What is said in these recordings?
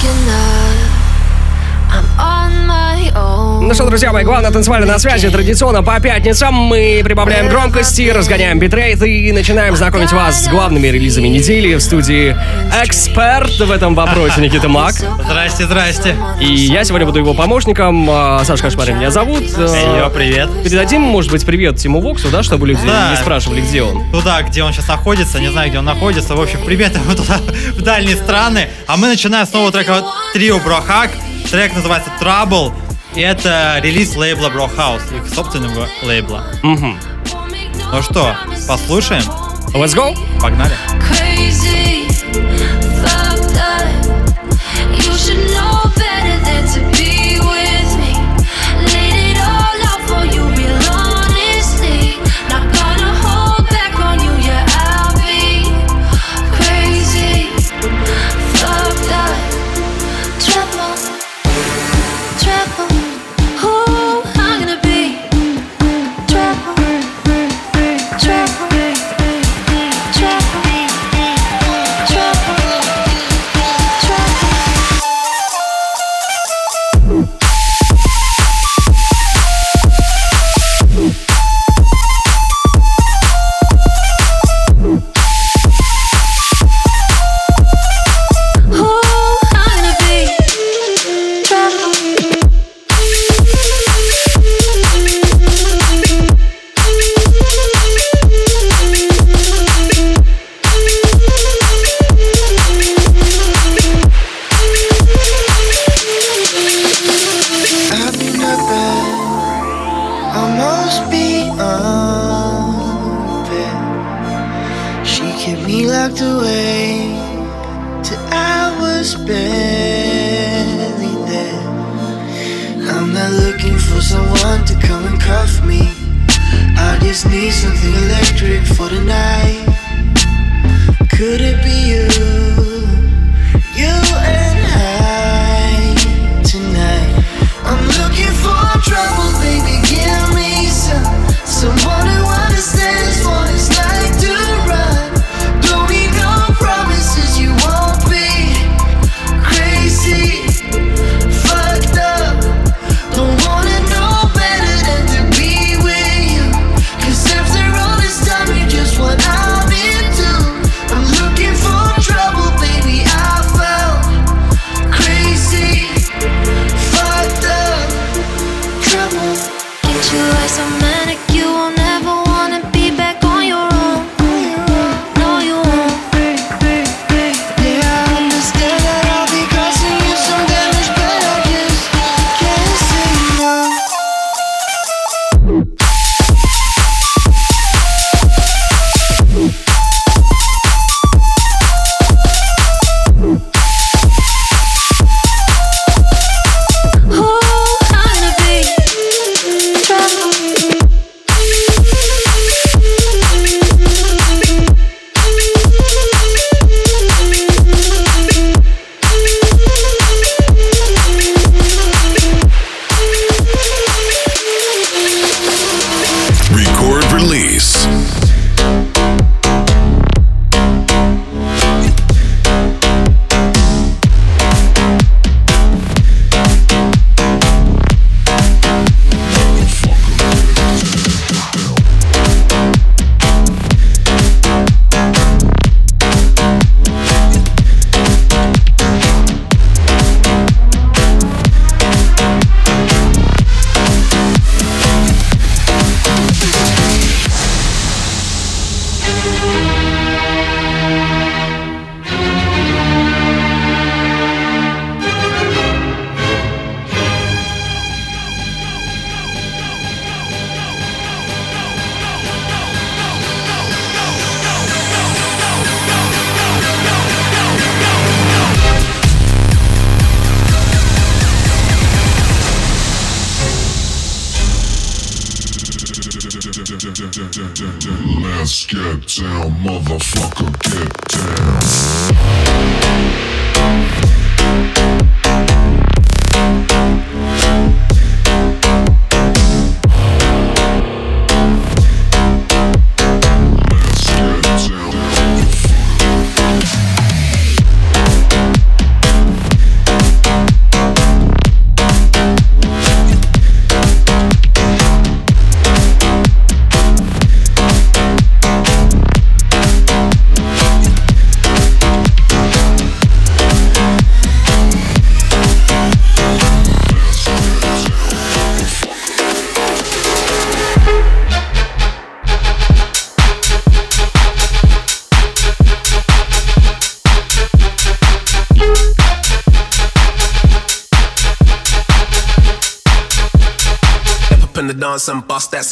looking up. Ну что, друзья мои, главное танцевальное на связи. Традиционно по пятницам мы прибавляем громкости, разгоняем битрейт и начинаем знакомить вас с главными релизами недели в студии эксперт в этом вопросе Никита Мак. Здрасте, здрасте. И я сегодня буду его помощником. А, Саша Кашмарин меня зовут. А, Йо, привет. Передадим, может быть, привет Тиму Воксу, да, чтобы люди Да. не спрашивали, где он. Туда, где он сейчас находится, не знаю, где он находится. В общем, привет ему туда, в дальние страны. А мы начинаем с нового трека трио Брохак. Трек называется Trouble. И это релиз лейбла Брохаус, их собственного лейбла. Мгм. Ну что, послушаем? Let's go. Погнали. Crazy, fucked up. You should know better just need something electric for the night. Could it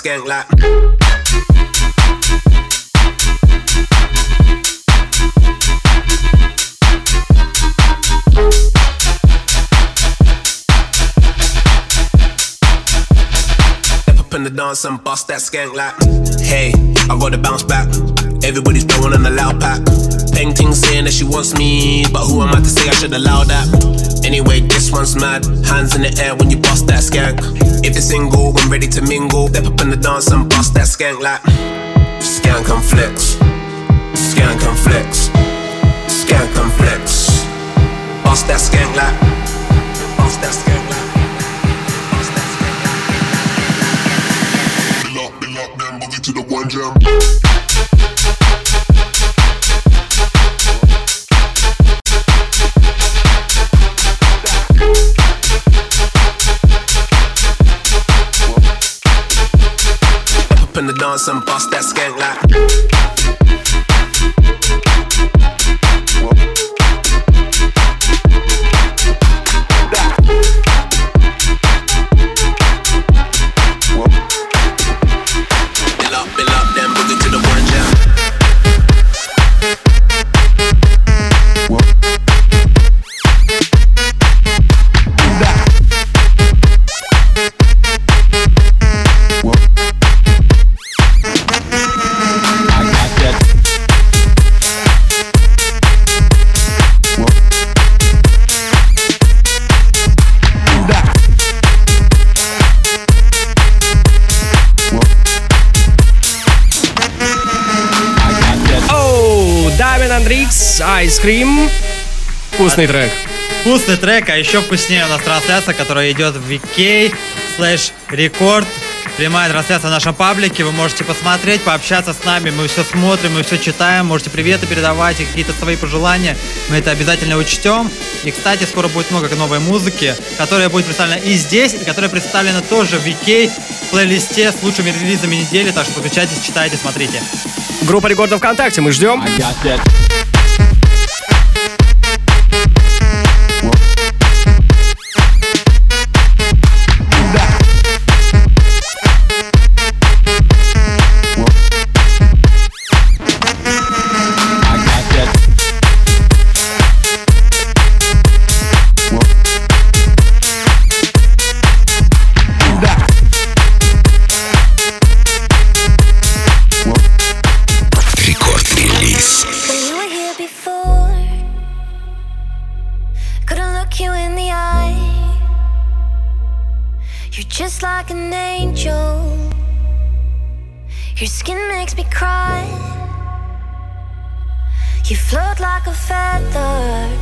skank like. In the dance and bust that skank like. Hey, I got to bounce back. Everybody's throwing on the loud pack. Painting saying that she wants me, but who am I to say I should allow that? Anyway, this one's mad. Hands in the air when you bust that skank. If you're single, when ready to mingle, step up in the dance and bust that skank like. Skank and flex. Skank and flex. Skank and flex. Bust that skank like. Bust that skank like. To the one jam. In the dance and bust that skank like. Ice Cream. Вкусный трек. Вкусный трек, а еще вкуснее у нас трансляция, которая идет в VK слэш рекорд. Прямая трансляция в нашем паблике, вы можете посмотреть, пообщаться с нами, мы все смотрим, мы все читаем, можете приветы передавать и какие-то свои пожелания, мы это обязательно учтем. И, кстати, скоро будет много новой музыки, которая будет представлена и здесь, и которая представлена тоже в VK плейлисте с лучшими релизами недели, так что подключайтесь, читайте, смотрите. Группа рекордов ВКонтакте, мы ждем. Рекорд-релиз.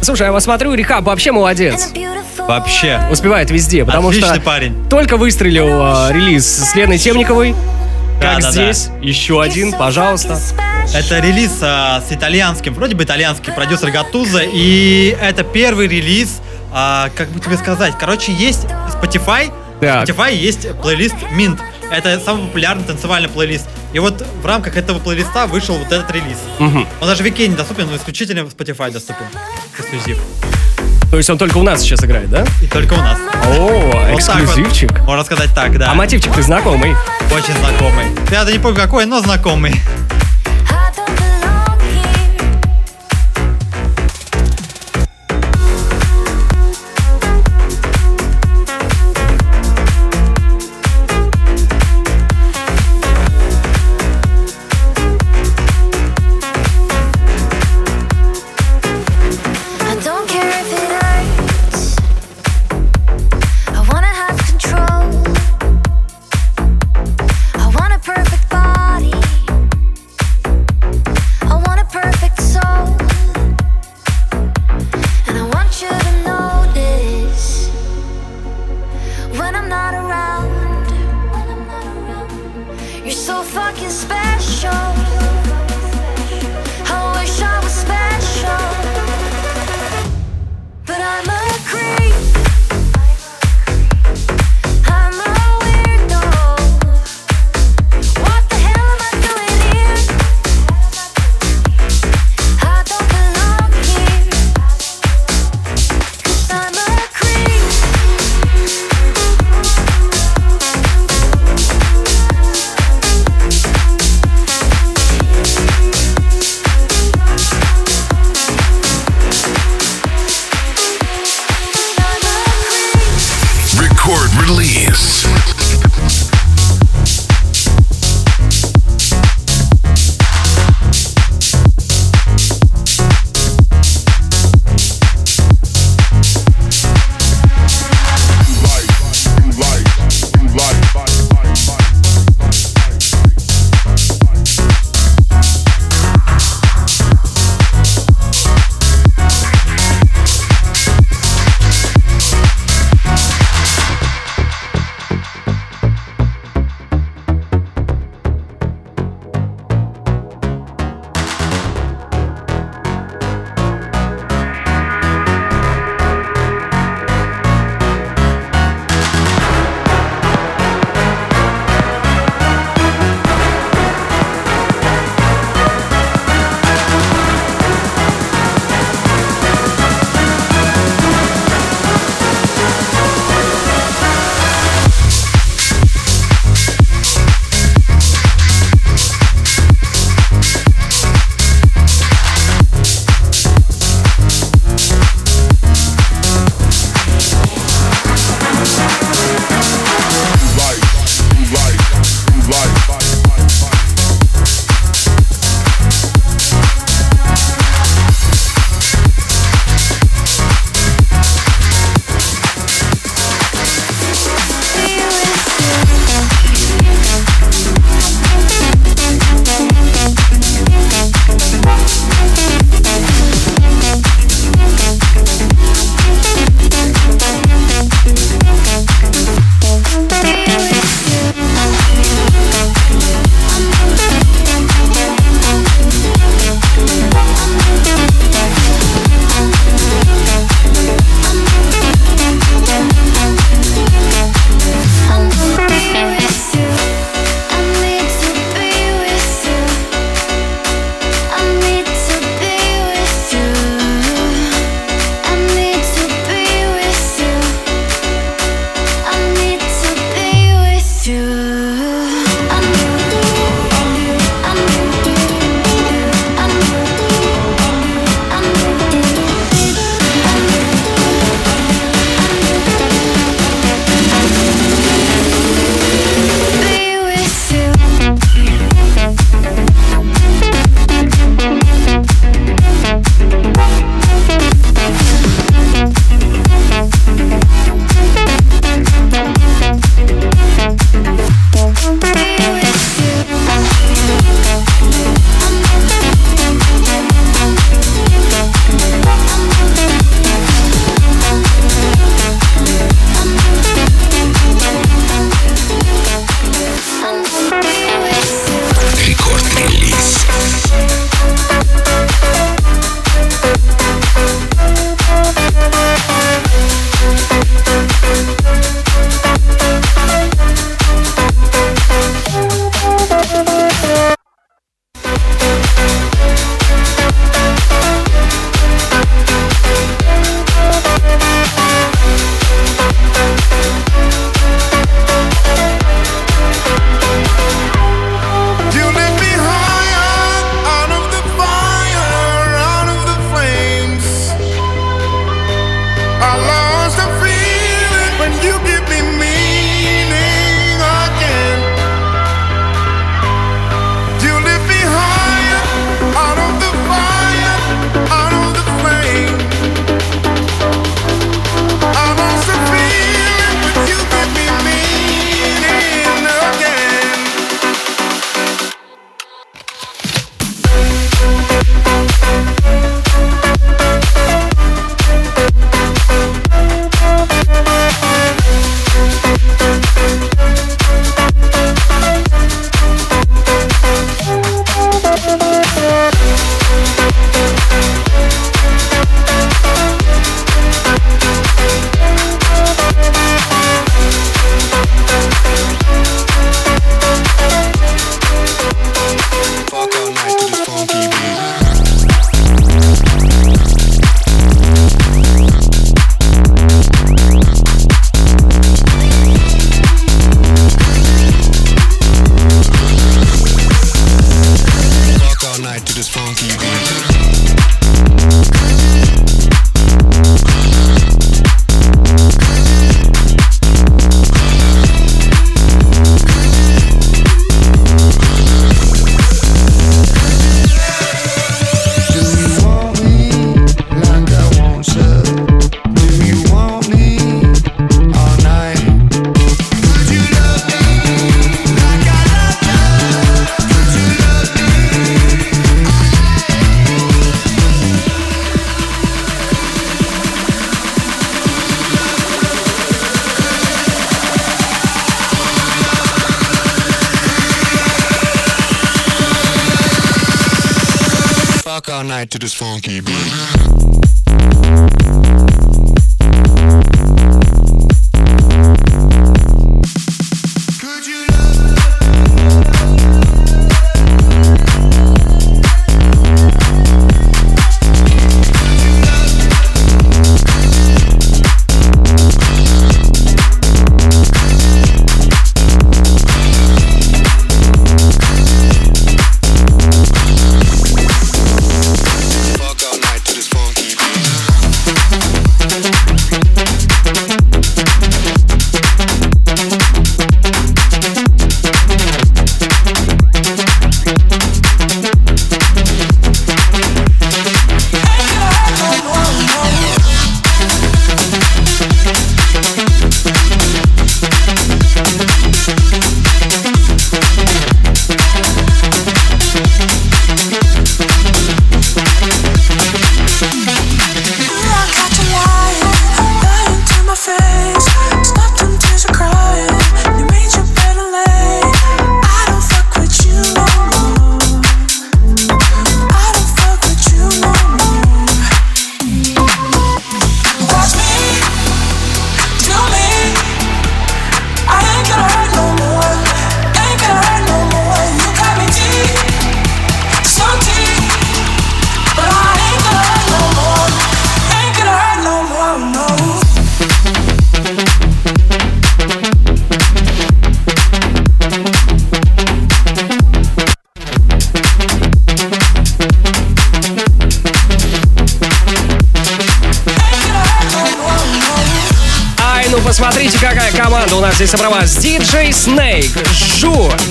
Слушай, я вас смотрю, Рихаб вообще молодец. Вообще. Успевает везде, потому Отличный что парень. только выстрелил а, релиз с Леной Темниковой. Как Да-да-да. здесь, еще один, пожалуйста. Это релиз а, с итальянским, вроде бы итальянский продюсер Гатуза, и это первый релиз, а, как бы тебе сказать, короче, есть Spotify, Так. в Spotify есть плейлист Mint, это самый популярный танцевальный плейлист, и вот в рамках этого плейлиста вышел вот этот релиз. Он даже в Вики недоступен, но исключительно в Spotify доступен, эксклюзив, То есть он только у нас сейчас играет, да? и только у нас. О, Вот так вот, эксклюзивчик. можно сказать так, да. А мотивчик ты знакомый. Очень знакомый. Я не помню какой, но знакомый.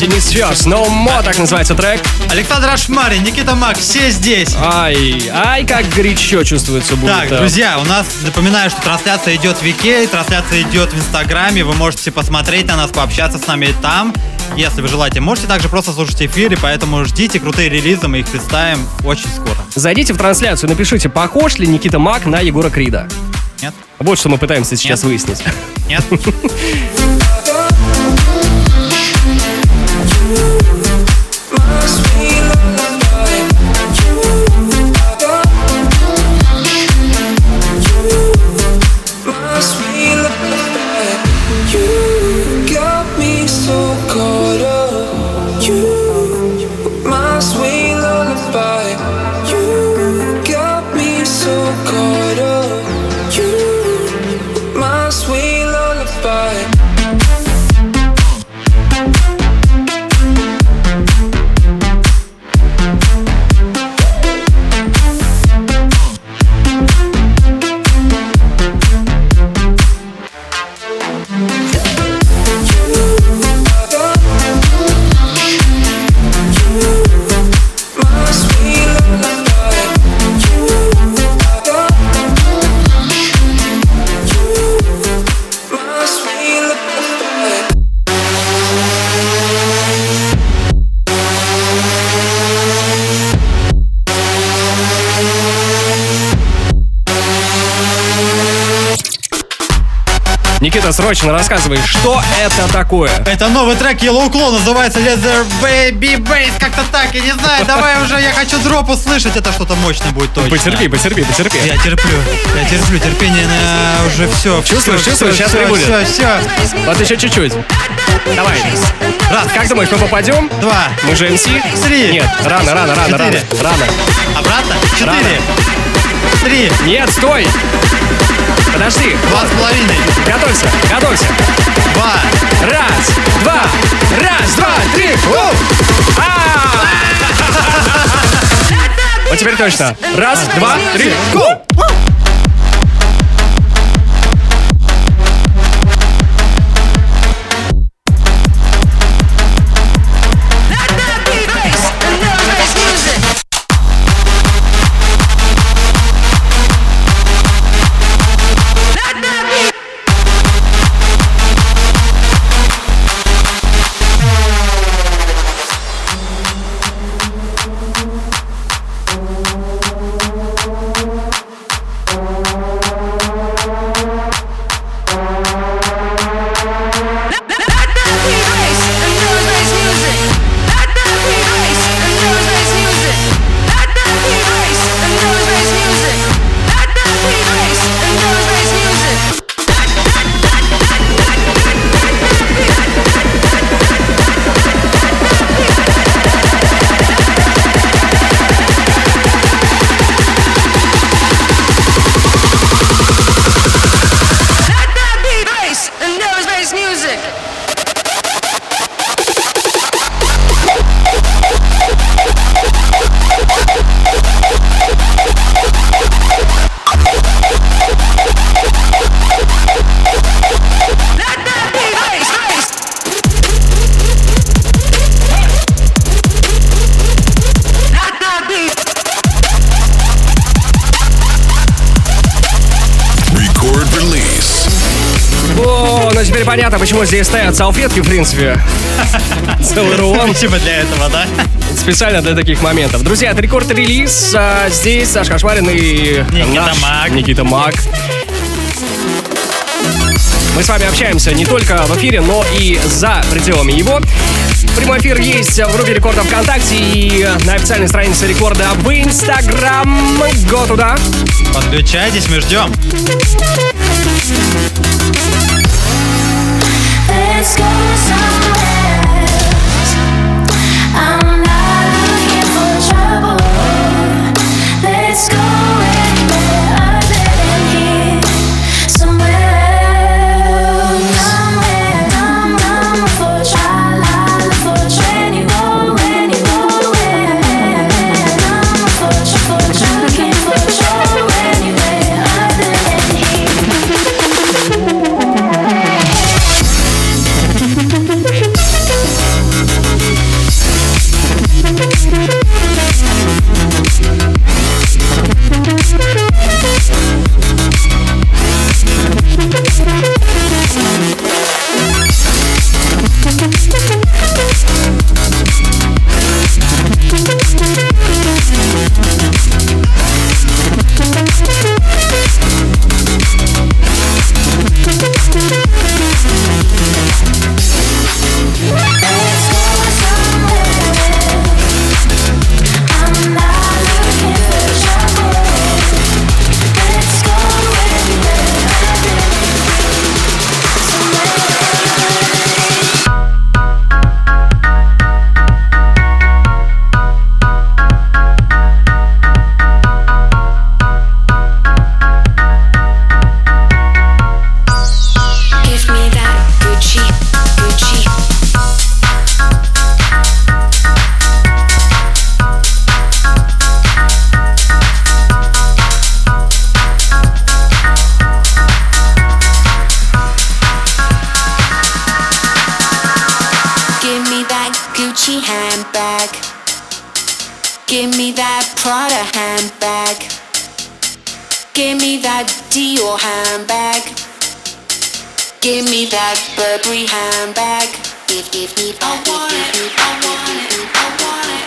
Денис Фёс, No Mo, так называется трек. Александр Ашмарин, Никита Мак, все здесь. Ай, ай, как горячо чувствуется будет. Так, друзья, у нас, напоминаю, что трансляция идет в Вике, трансляция идет в Инстаграме, вы можете посмотреть на нас, пообщаться с нами там, если вы желаете. Можете также просто слушать эфиры, поэтому ждите крутые релизы, мы их представим очень скоро. Зайдите в трансляцию, напишите, похож ли Никита Мак на Егора Крида. Нет? Вот что мы пытаемся сейчас Нет. выяснить. Нет? срочно рассказывай, что это такое? Это новый трек Yellow Claw, называется Leather Baby Bass, как-то так, я не знаю, давай уже, я хочу дроп услышать, это что-то мощное будет точно. Потерпи, потерпи, потерпи. Я терплю, я терплю, терпение на уже все. Чувствуешь, чувствуешь, сейчас все, прибудет. Все, все. Вот еще чуть-чуть. Давай. Раз, как думаешь, мы попадем? Два. Мы же МС? Три. Нет, рано, рано, рано, рано. Четыре. Рано. Обратно? Четыре. Рано. Три. Нет, стой! Подожди. Два с половиной. Готовься, готовься. Два. Раз, два, раз, два, три. А! Вот теперь точно. Раз, два, три. Гоу! Здесь стоят салфетки, в принципе. Целый рулон. Видимо, для этого, да? Специально для таких моментов. Друзья, это рекорд-релиз. А, Здесь Саш Кошмарин и Никита наш Мак. Никита Мак. Мы с вами общаемся не только в эфире, но и за пределами его. Прямой эфир есть в группе Рекорда ВКонтакте и на официальной странице Рекорда в Инстаграм. Го туда. Подключайтесь, мы ждем. Handbag. Give me that Dior handbag. Give me that Burberry handbag. I want it. I want it. I want it.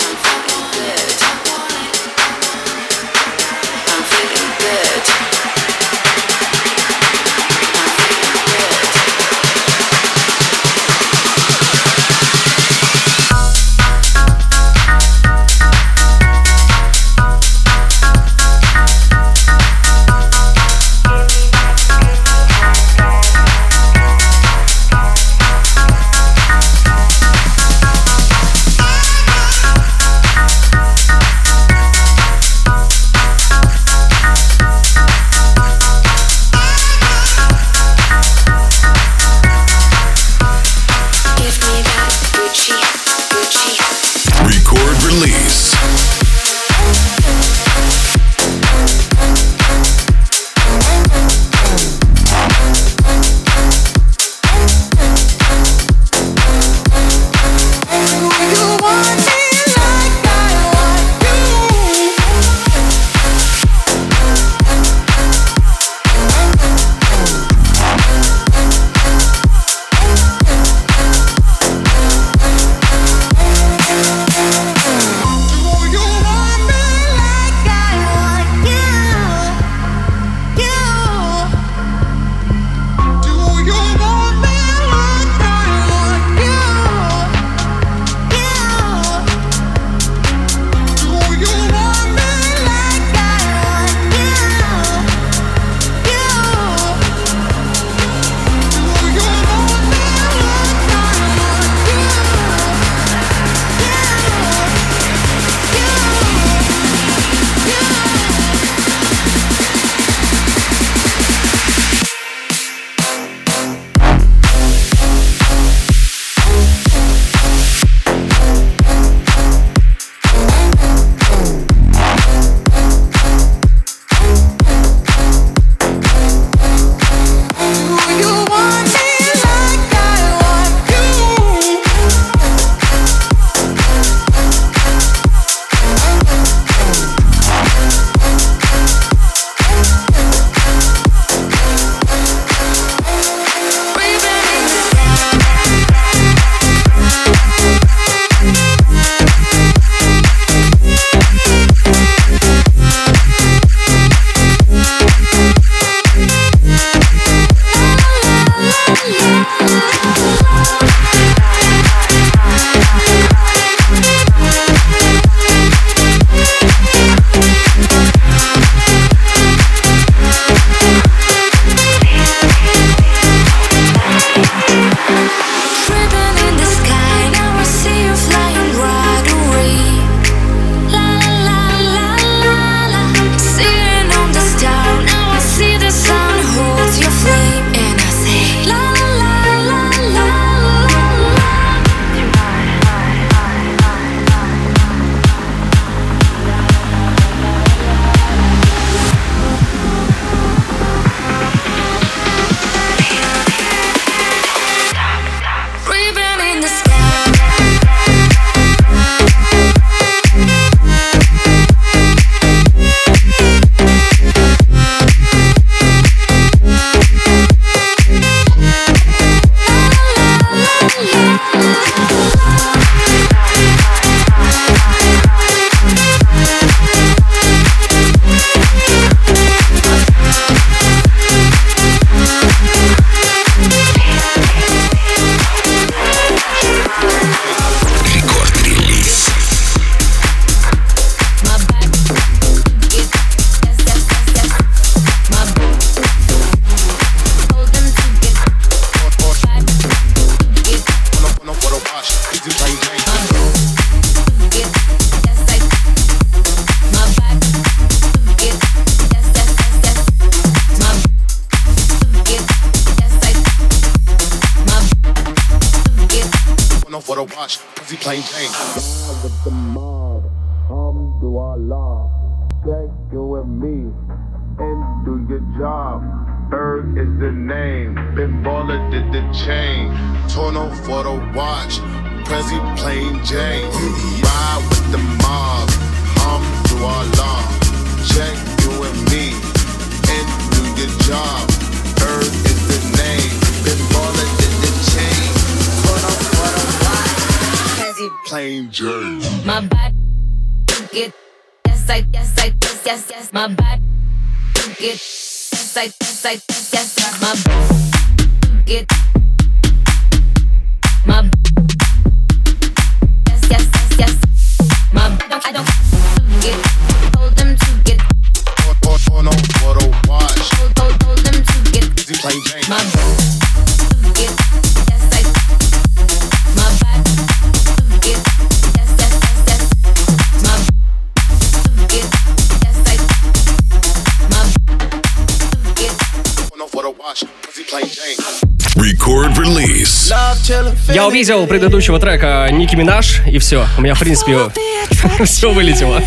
Я увидел у предыдущего трека Ники Минаж, и все. У меня, в принципе, все вылетело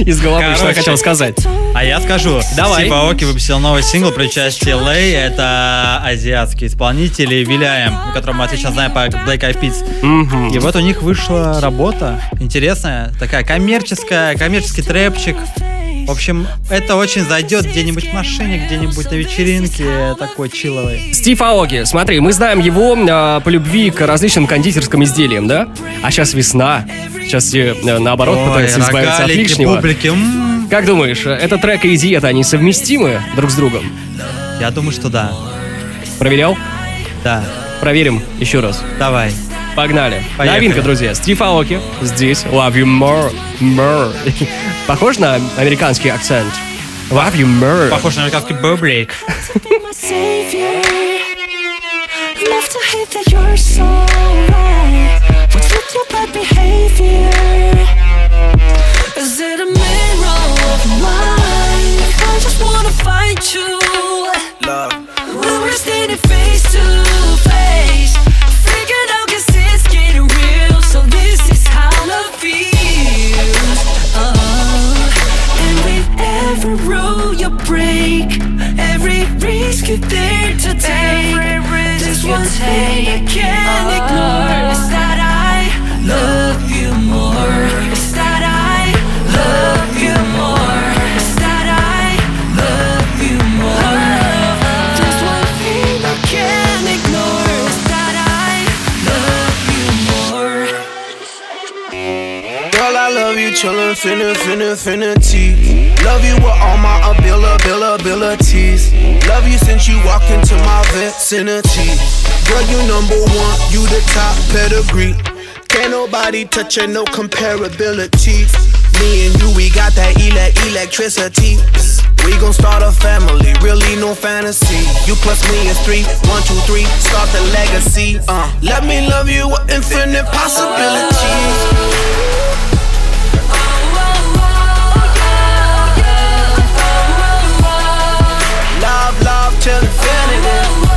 из головы, что я Короче. хотел сказать. А я скажу, Давай. Стив Аоки выпустил новый сингл при участии Лэй. Это азиатский исполнитель и Виляем, которого мы отлично знаем по Black Eyed Peas. И вот у них вышла работа интересная, такая коммерческая, коммерческий трэпчик. В общем, это очень зайдет где-нибудь в машине, где-нибудь на вечеринке, такой чиловый. Стив Аоки, смотри, мы знаем его э, по любви к различным кондитерским изделиям, да? А сейчас весна. Сейчас все, э, наоборот, пытаются избавиться от лишнего. публики. м, Как думаешь, э, этот трек и диета, они совместимы друг с другом? Я думаю, что да. Проверял? Да. Проверим еще раз. Давай. Погнали. Поехали. Новинка, друзья. Стив Аоки здесь. Love you more. more. Похож на американский акцент? Love you more. Похож на американский behavior? Is it a mirror of mine? I just wanna fight you. Love. We were standing face. You're there to take. There's one thing I can't ignore. Is that I love chillin', finna, finna, finna. Love you with all my abilities. Love you since you walked into my vicinity. Girl, you number one, you the top pedigree. Can't nobody touch it, no comparability. Me and you, we got that ele- electricity. We gon' start a family, really no fantasy. You plus me is three, one, two, three, start the legacy. Uh, let me love you with infinite possibilities. off till infinity.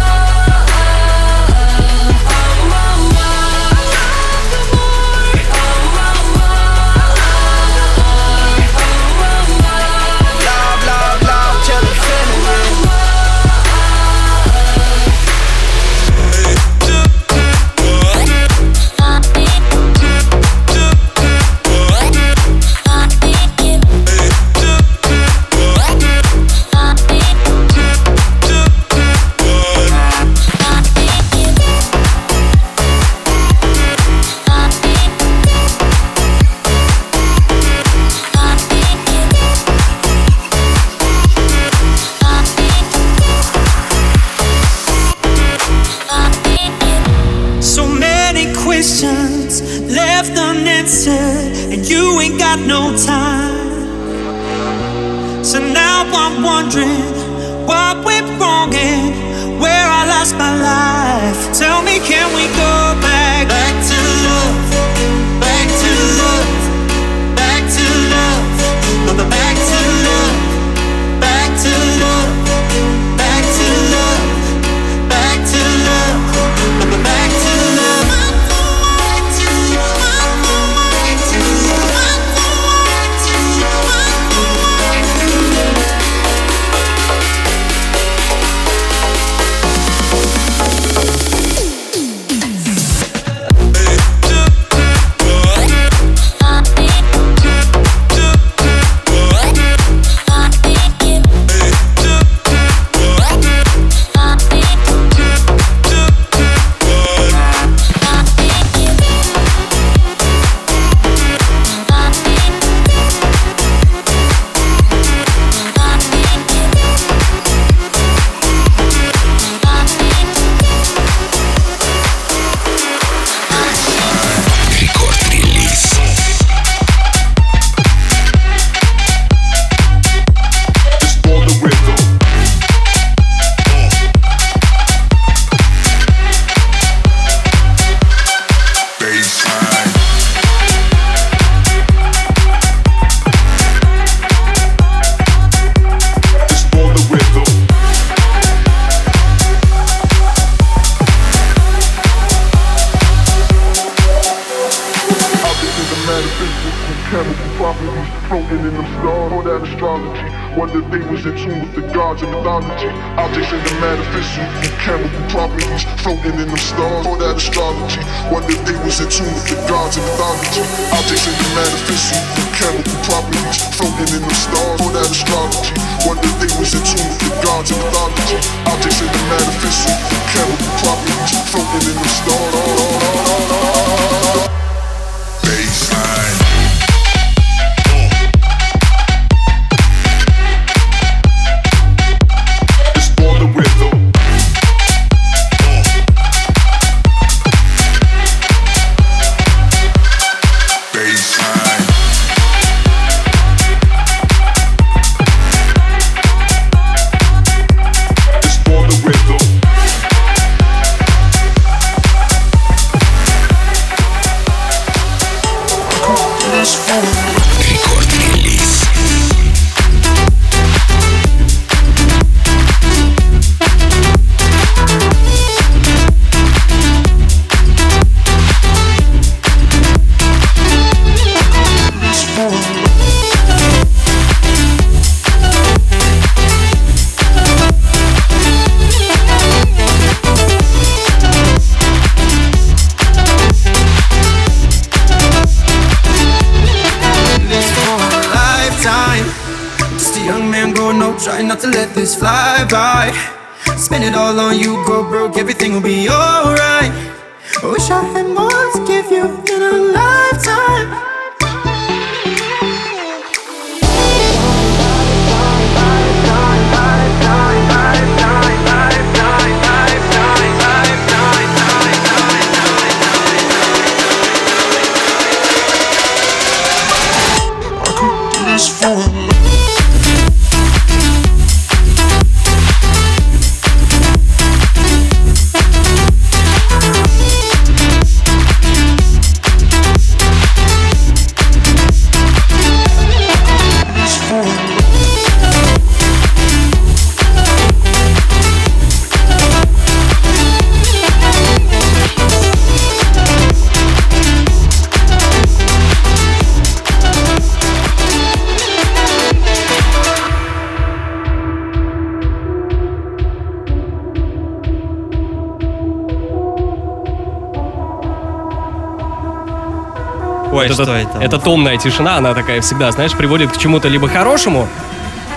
Ой, Вот что это, это? эта томная тишина, она такая всегда, знаешь, приводит к чему-то либо хорошему,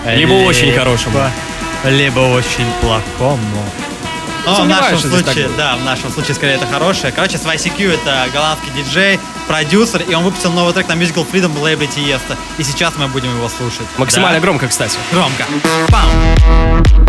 либо очень хорошему. Либо очень плохому. Но в Сомневаюсь, нашем случае, да, в нашем случае скорее это хорошее. Короче, с YCQ это голландский диджей, продюсер, и он выпустил новый трек на Musical Freedom в лейбле Тиеста. И сейчас мы будем его слушать. Максимально Да? громко, кстати. Громко. Пам.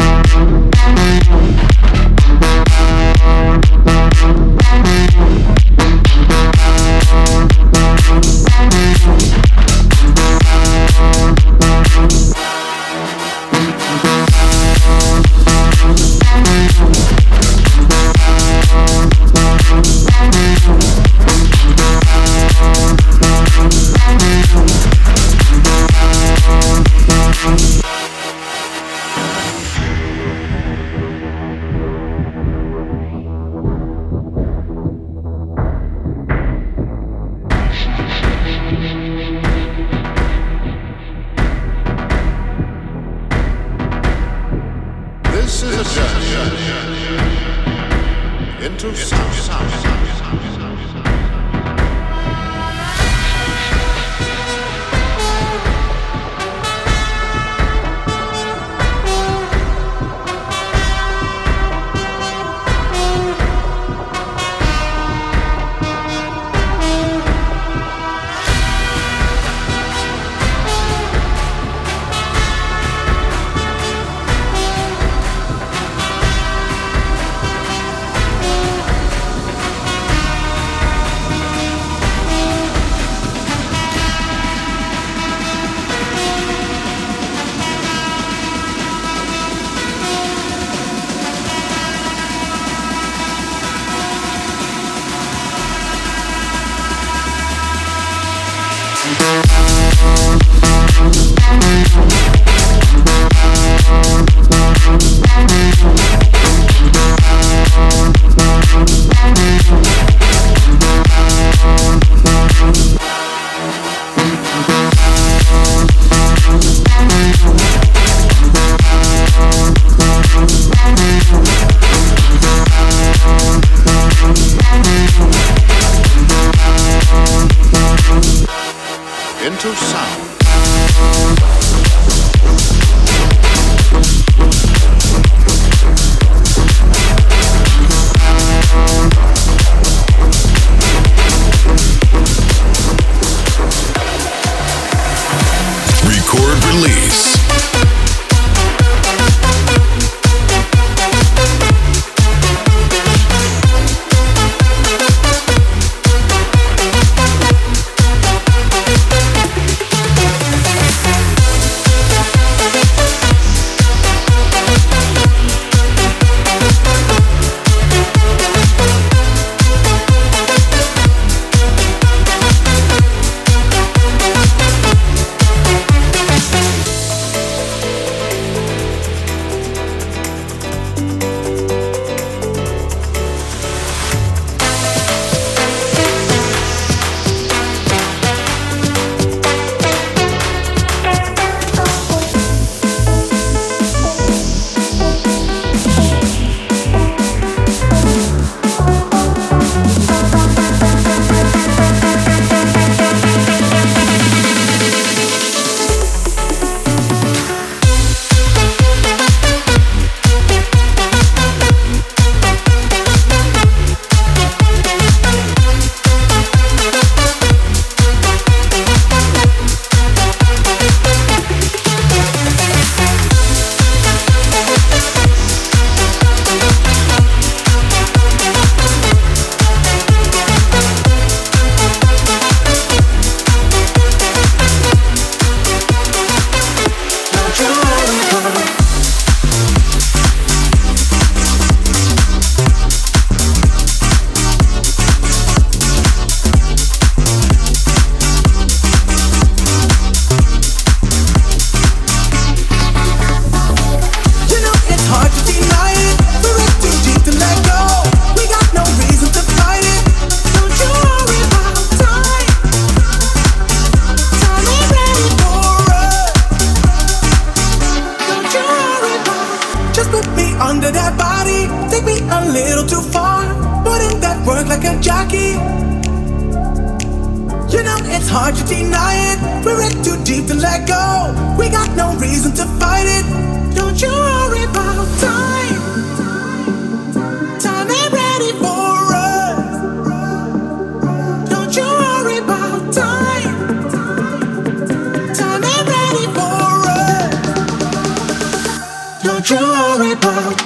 you're about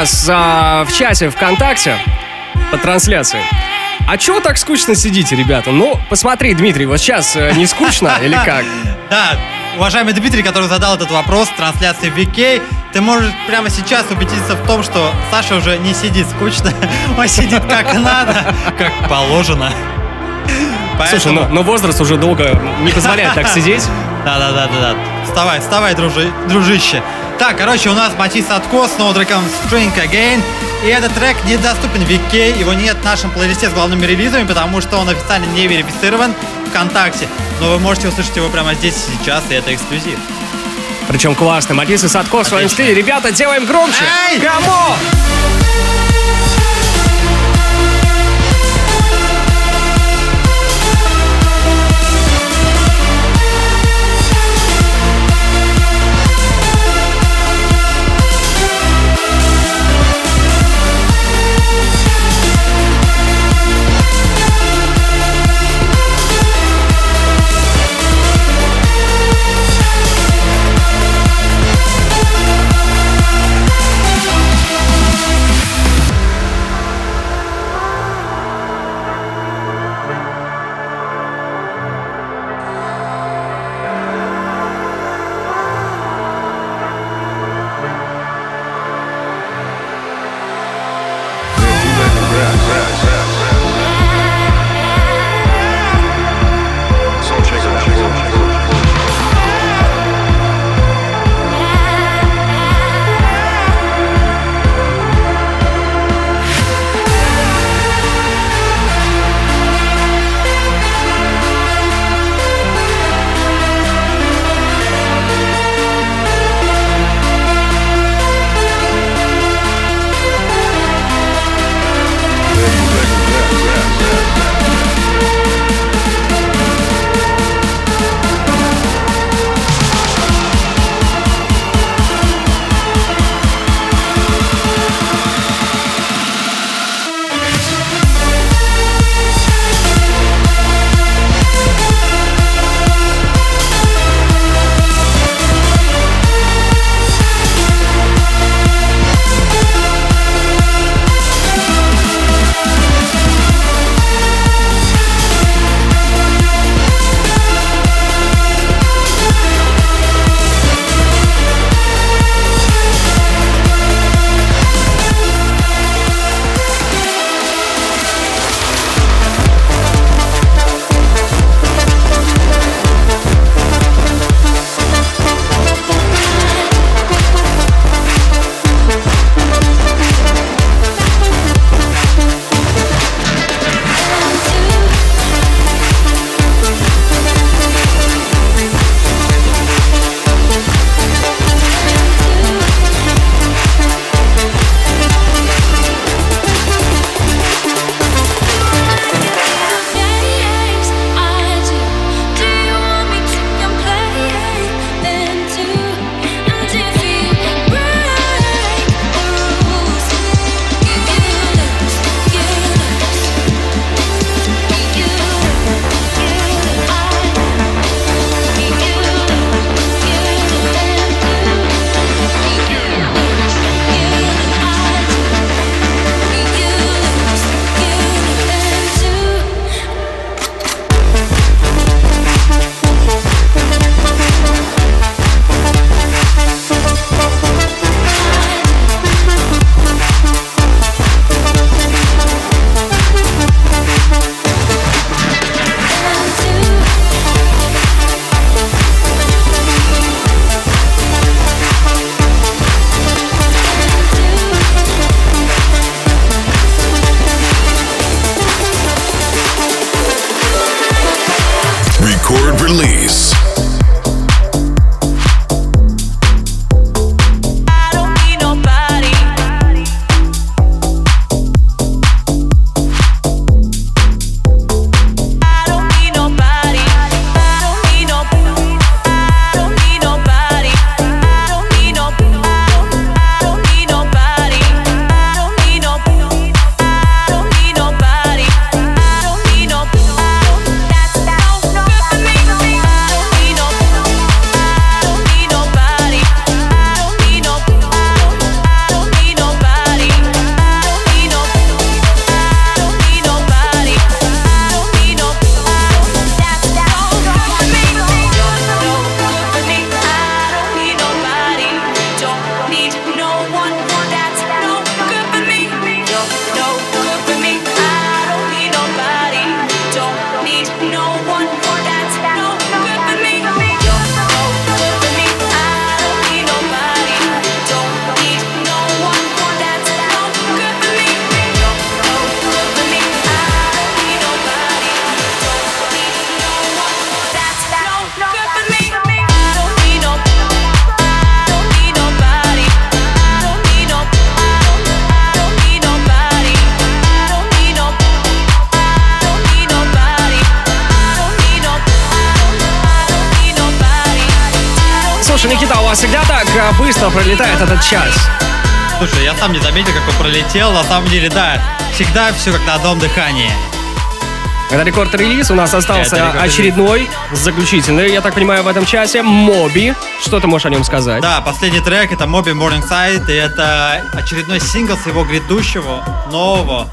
нас а, в чате ВКонтакте по трансляции. А чего так скучно сидите, ребята? Ну, посмотри, Дмитрий, вот сейчас э, не скучно или как? Да, уважаемый Дмитрий, который задал этот вопрос в трансляции в VK, ты можешь прямо сейчас убедиться в том, что Саша уже не сидит скучно, он сидит как надо, как положено. Слушай, ну, но возраст уже долго не позволяет так сидеть. Да-да-да-да-да. Вставай, вставай, дружи, дружище. Так, короче, у нас Матис Садко с новым треком String Again. И этот трек недоступен в VK, его нет в нашем плейлисте с главными релизами, потому что он официально не верифицирован ВКонтакте. Но вы можете услышать его прямо здесь и сейчас, и это эксклюзив. Причем классно. Матис и Садко в своем стиле. Ребята, делаем громче. Кому? вас сам не заметил, как он пролетел. На самом деле, да, всегда все как на одном дыхании. Это рекорд-релиз. У нас остался рекорд-релиз. очередной, заключительный, я так понимаю, в этом часе. Моби. Что ты можешь о нем сказать? Да, последний трек это Moby Morningside, и это очередной сингл с его грядущего, нового.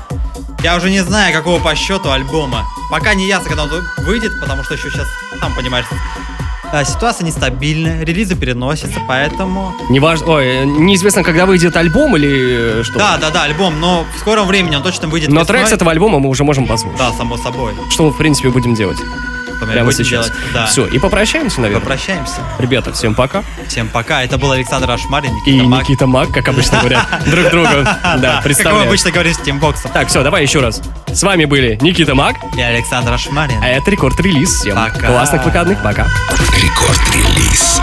Я уже не знаю, какого по счету альбома. Пока не ясно, когда он выйдет, потому что еще сейчас, сам понимаешь, а, ситуация нестабильная, релизы переносятся, поэтому... Неважно, ой, неизвестно, когда выйдет альбом или э, что. Да, да, да, альбом, но в скором времени он точно выйдет Но весной. трек с этого альбома мы уже можем послушать. Да, само собой. Что мы, в принципе, будем делать. Мы Прямо будем сейчас. делать, да. Все, и попрощаемся, наверное. Попрощаемся. Ребята, всем пока. Всем пока. Это был Александр Ашмарин, И Никита Мак. Никита Мак, как обычно говорят друг другу. Да, Как мы представляю. обычно говорим с Тимбоксом. Так, все, давай еще раз. С вами были Никита Мак, И Александр Ашмарин. а это рекорд-релиз. Всем Пока. классных выходных, пока. Рекорд-релиз.